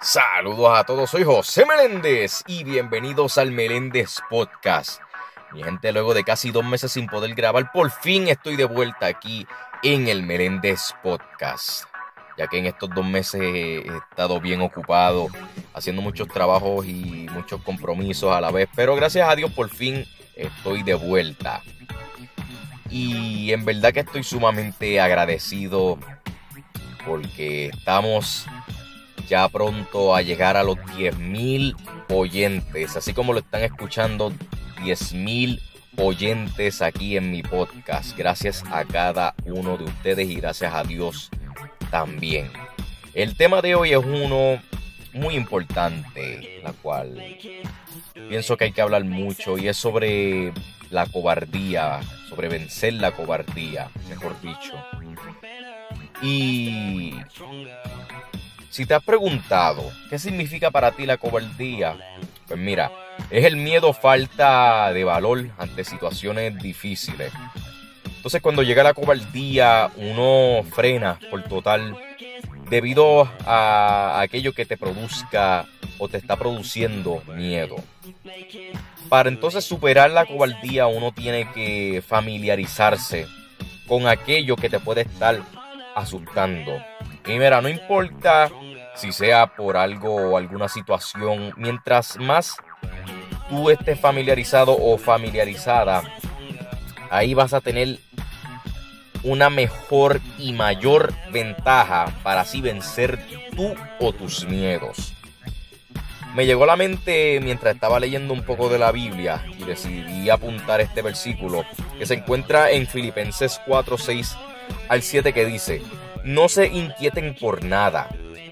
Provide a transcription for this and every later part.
Saludos a todos, soy José Meléndez y bienvenidos al Meléndez Podcast. Mi gente, luego de casi dos meses sin poder grabar, por fin estoy de vuelta aquí en el Meléndez Podcast. Ya que en estos dos meses he estado bien ocupado, haciendo muchos trabajos y muchos compromisos a la vez. Pero gracias a Dios por fin estoy de vuelta. Y en verdad que estoy sumamente agradecido porque estamos ya pronto a llegar a los 10.000 oyentes, así como lo están escuchando 10.000 oyentes aquí en mi podcast. Gracias a cada uno de ustedes y gracias a Dios también. El tema de hoy es uno muy importante, la cual pienso que hay que hablar mucho y es sobre la cobardía, sobre vencer la cobardía, mejor dicho. Y si te has preguntado qué significa para ti la cobardía, pues mira, es el miedo falta de valor ante situaciones difíciles. Entonces cuando llega la cobardía, uno frena por total debido a aquello que te produzca o te está produciendo miedo. Para entonces superar la cobardía uno tiene que familiarizarse con aquello que te puede estar asustando. Y mira, no importa si sea por algo o alguna situación, mientras más tú estés familiarizado o familiarizada, ahí vas a tener una mejor y mayor ventaja para así vencer tú o tus miedos. Me llegó a la mente mientras estaba leyendo un poco de la Biblia y decidí apuntar este versículo que se encuentra en Filipenses 4, 6 al 7 que dice, no se inquieten por nada,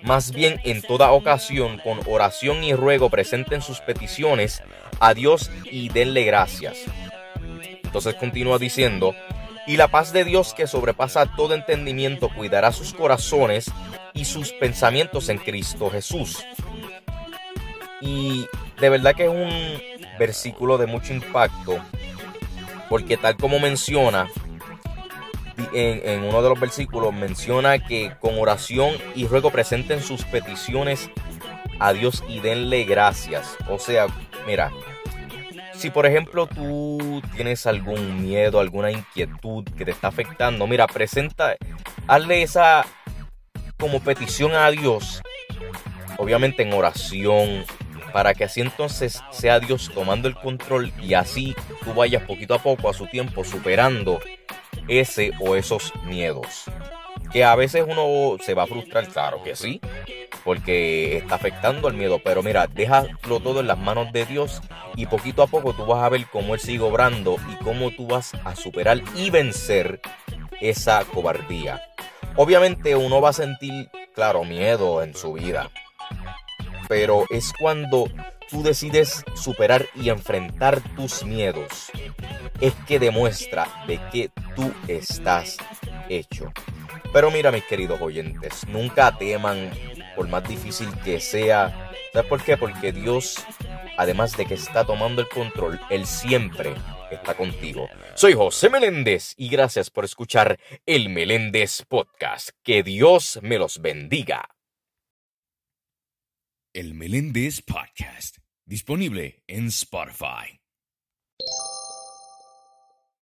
más bien en toda ocasión con oración y ruego presenten sus peticiones a Dios y denle gracias. Entonces continúa diciendo, y la paz de Dios que sobrepasa todo entendimiento cuidará sus corazones y sus pensamientos en Cristo Jesús. Y de verdad que es un versículo de mucho impacto, porque tal como menciona, en, uno de los versículos menciona que con oración y ruego presenten sus peticiones a Dios y denle gracias. O sea, mira, si por ejemplo tú tienes algún miedo, alguna inquietud que te está afectando, mira, presenta, hazle esa como petición a Dios, obviamente en oración, para que así entonces sea Dios tomando el control y así tú vayas poquito a poco a su tiempo superando ese o esos miedos. Que a veces uno se va a frustrar, claro que sí, porque está afectando el miedo, pero mira, déjalo todo en las manos de Dios y poquito a poco tú vas a ver cómo Él sigue obrando y cómo tú vas a superar y vencer esa cobardía. Obviamente uno va a sentir, claro, miedo en su vida, pero es cuando tú decides superar y enfrentar tus miedos, es que demuestra de que tú estás hecho. Pero mira, mis queridos oyentes, nunca teman, por más difícil que sea. ¿Sabes por qué? Porque Dios, además de que está tomando el control, Él siempre está contigo. Soy José Meléndez y gracias por escuchar el Meléndez Podcast. Que Dios me los bendiga. El Meléndez Podcast, disponible en Spotify.